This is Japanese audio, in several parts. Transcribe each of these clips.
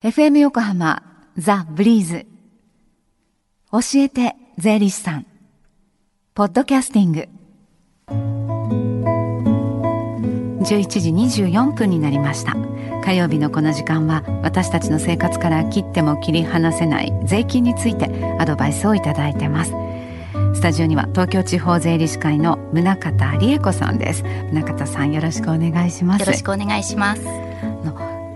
FM 横浜ザ・ブリーズ。教えて税理士さん。ポッドキャスティング。11時24分になりました。火曜日のこの時間は私たちの生活から切っても切り離せない税金についてアドバイスをいただいてます。スタジオには東京地方税理士会の宗方理恵子さんです。宗方さんよろしくお願いします。よろしくお願いします。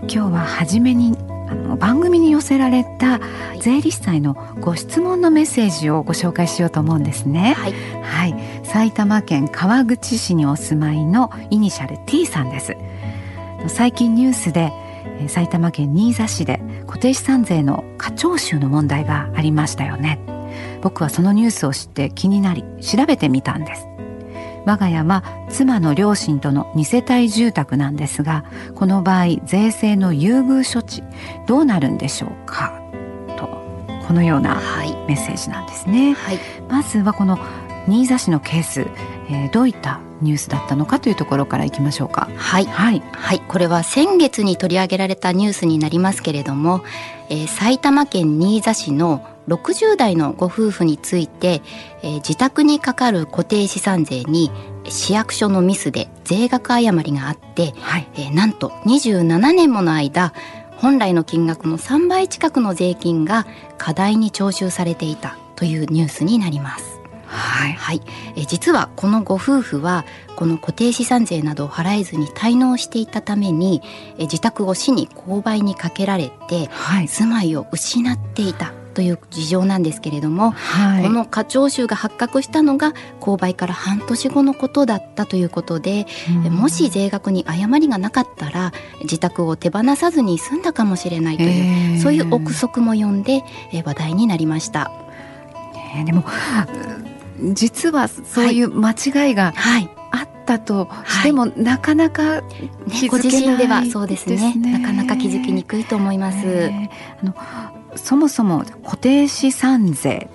今日は初めにあの番組に寄せられた税理士さんへのご質問のメッセージをご紹介しようと思うんですね。はい、はい、埼玉県川口市にお住まいのイニシャル T さんです。最近ニュースで埼玉県新座市で固定資産税の課徴収の問題がありましたよね。僕はそのニュースを知って気になり調べてみたんです。我が家は妻の両親との2世帯住宅なんですがこの場合税制の優遇処置どうなるんでしょうか？とこのようなメッセージなんですね、はい、まずはこの新座市のケース、えー、どういったニュースだったのかというところからいきましょうか。はい、はい、はい、これは先月に取り上げられたニュースになりますけれども、えー、埼玉県新座市の60代のご夫婦について、えー、自宅にかかる固定資産税に市役所のミスで税額誤りがあって、はい、えー、なんと27年もの間本来の金額の3倍近くの税金が過大に徴収されていたというニュースになります。はい、はい、え実はこのご夫婦はこの固定資産税などを払えずに滞納していたためにえ自宅を市に購買にかけられて、はい、住まいを失っていたという事情なんですけれども、はい、この課徴収が発覚したのが購買から半年後のことだったということで、うん、もし税額に誤りがなかったら自宅を手放さずに済んだかもしれないという、えー、そういう憶測も呼んで話題になりました。えー、でも実はそういう間違いが、はい、あったとしても、はい、なかなかね、ご自身ではそうですね。なかなか気づきにくいと思います。えー、あのそもそも固定資産税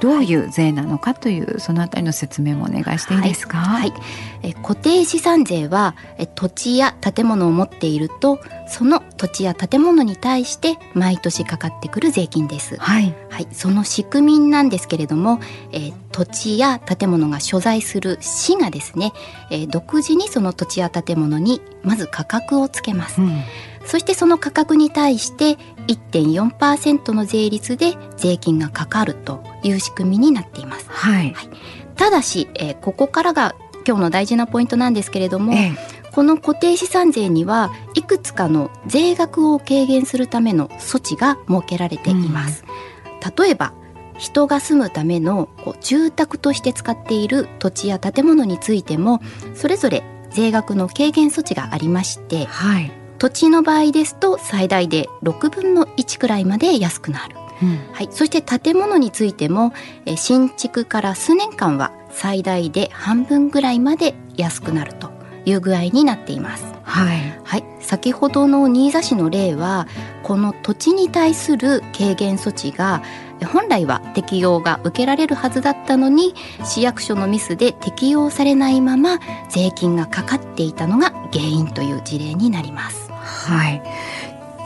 どういう税なのかという、そのあたりの説明もお願いしていいですか？はい、はい、え固定資産税はえ土地や建物を持っているとその土地や建物に対して毎年かかってくる税金です。はい、はい、その仕組みなんですけれども、えー、土地や建物が所在する市がですね、えー、独自にその土地や建物にまず価格をつけます。うんそしてその価格に対して1.4%の税率で税金がかかるという仕組みになっています。はい、はい、ただし、えー、ここからが今日の大事なポイントなんですけれども、え。この固定資産税にはいくつかの税額を軽減するための措置が設けられています。うん、例えば人が住むためのこう住宅として使っている土地や建物についてもそれぞれ税額の軽減措置がありまして、はい、土地の場合ですと最大で6分の1くらいまで安くなる。うん、はい、そして建物についてもえ新築から数年間は最大で半分ぐらいまで安くなるという具合になっています。はい、はい、先ほどの新座市の例はこの土地に対する軽減措置が本来は適用が受けられるはずだったのに市役所のミスで適用されないまま税金がかかっていたのが原因という事例になります。はい。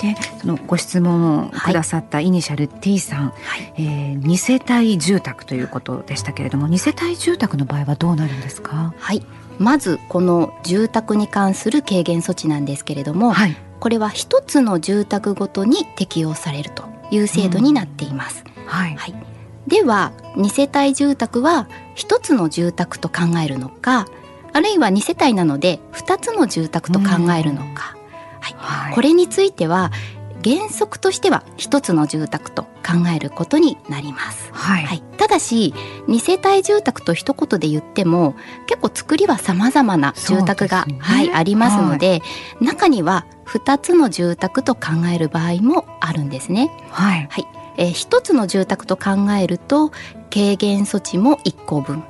でそのご質問をくださったイニシャル T さん、はい、えー、2世帯住宅ということでしたけれども2世帯住宅の場合はどうなるんですか？はい。まずこの住宅に関する軽減措置なんですけれども、はい、これは一つの住宅ごとに適用されるという制度になっています。うん、はい、はい、では2世帯住宅は一つの住宅と考えるのかあるいは2世帯なので2つの住宅と考えるのか、これについては原則としては一つの住宅と考えることになります。はい、はい、ただし2世帯住宅と一言で言っても結構作りは様々な住宅が、ね、はい、ありますので、はい、中には2つの住宅と考える場合もあるんですね。はい、はい。えー、1つの住宅と考えると軽減措置も1個分。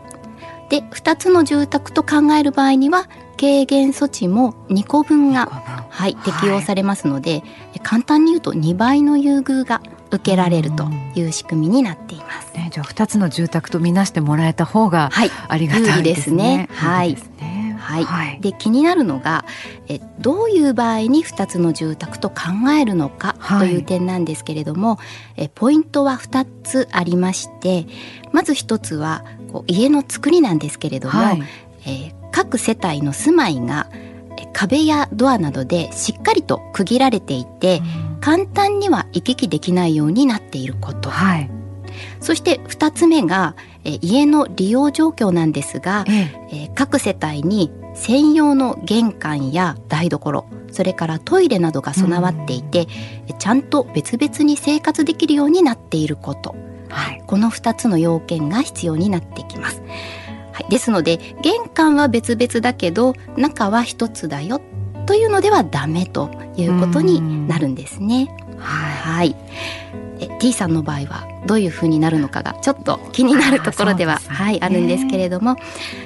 で2つの住宅と考える場合には軽減措置も2個分が、はい、適用されますので、はい、簡単に言うと2倍の優遇が受けられるという仕組みになっています。じゃあ2つの住宅とみなしてもらえた方がありがたいですね。はい、ですね。はい、はい、で気になるのがえどういう場合に2つの住宅と考えるのかという点なんですけれども、はい、えポイントは2つありましてまず1つはこう家の作りなんですけれども、はい、えー、各世帯の住まいが壁やドアなどでしっかりと区切られていて、簡単には行き来できないようになっていること。はい、そして2つ目がえ家の利用状況なんですが、ええ。各世帯に専用の玄関や台所それからトイレなどが備わっていて、うん、ちゃんと別々に生活できるようになっていること、はい、この2つの要件が必要になってきます。はい、ですので玄関は別々だけど中は1つだよというのではダメということになるんですね。はい、え T さんの場合はどういうふうになるのかがちょっと気になるところでははい、あるんですけれども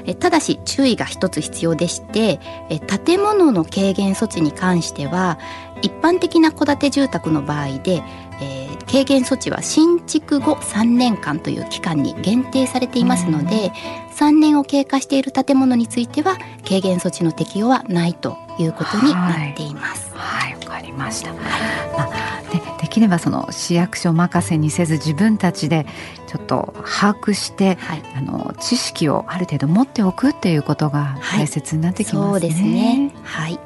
えただし注意が一つ必要でしてえ建物の軽減措置に関しては一般的な戸建て住宅の場合で、えー、軽減措置は新築後3年間という期間に限定されていますので、3年を経過している建物については軽減措置の適用はないということになっています。はい、わ、はい、かりました。まあ、でできればその市役所任せにせず自分たちでちょっと把握して、はい、あの知識をある程度持っておくっていうことが大切になってきますね。はい、そうですね。はい。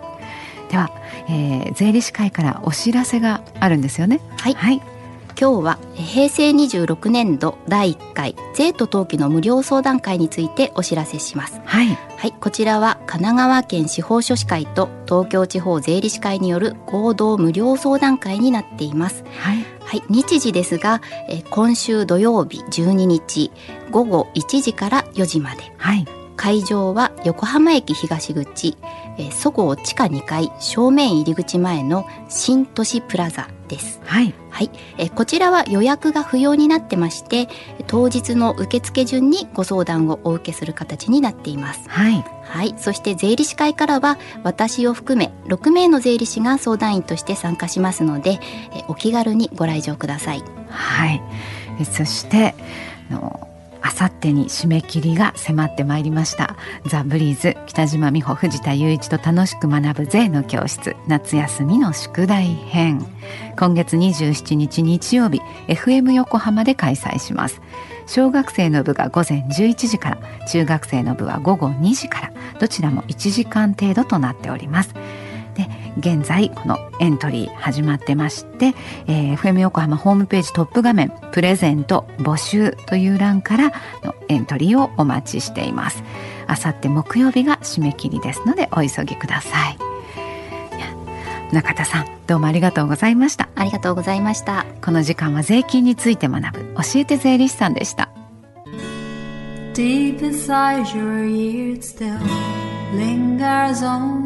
では、えー、税理士会からお知らせがあるんですよね。はい。はい今日は平成26年度第1回税と登記の無料相談会についてお知らせします。はい、はい、こちらは神奈川県司法書士会と東京地方税理士会による合同無料相談会になっています。はい、はい、日時ですが、え今週土曜日12日午後1時から4時まで。はい、会場は横浜駅東口、えそごう地下2階正面入り口前の新都市プラザです。はい。はい。えこちらは予約が不要になってまして、当日の受付順にご相談をお受けする形になっています。はい。はい。そして税理士会からは私を含め6名の税理士が相談員として参加しますので、えお気軽にご来場ください。はい。そしてあのあさってに締め切りが迫ってまいりました。ザ・ブリーズ北島美穂藤田雄一と楽しく学ぶ税の教室。夏休みの宿題編。今月27日日曜日 FM 横浜で開催します。小学生の部が午前11時から中学生の部は午後2時からどちらも1時間程度となっております。現在このエントリー始まってまして、えー、FM 横浜ホームページトップ画面プレゼント募集という欄からのエントリーをお待ちしています。あさって木曜日が締め切りですのでお急ぎください。中田さんどうもありがとうございました。ありがとうございました。この時間は税金について学ぶ。教えて税理士さんでした。Deep inside your ears still lingers on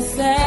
você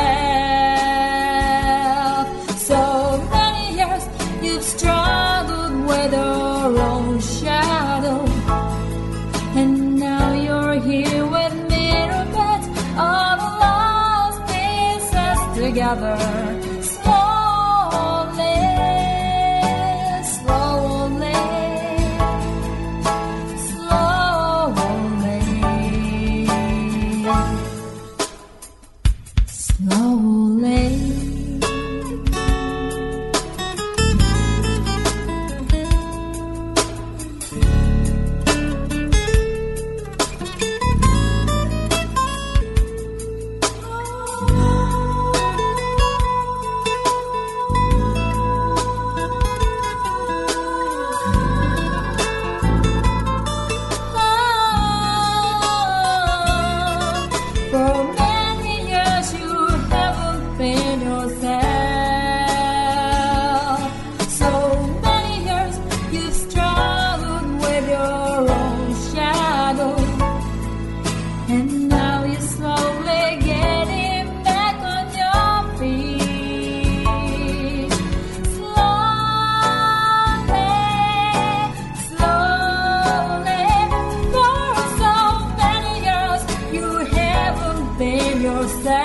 those that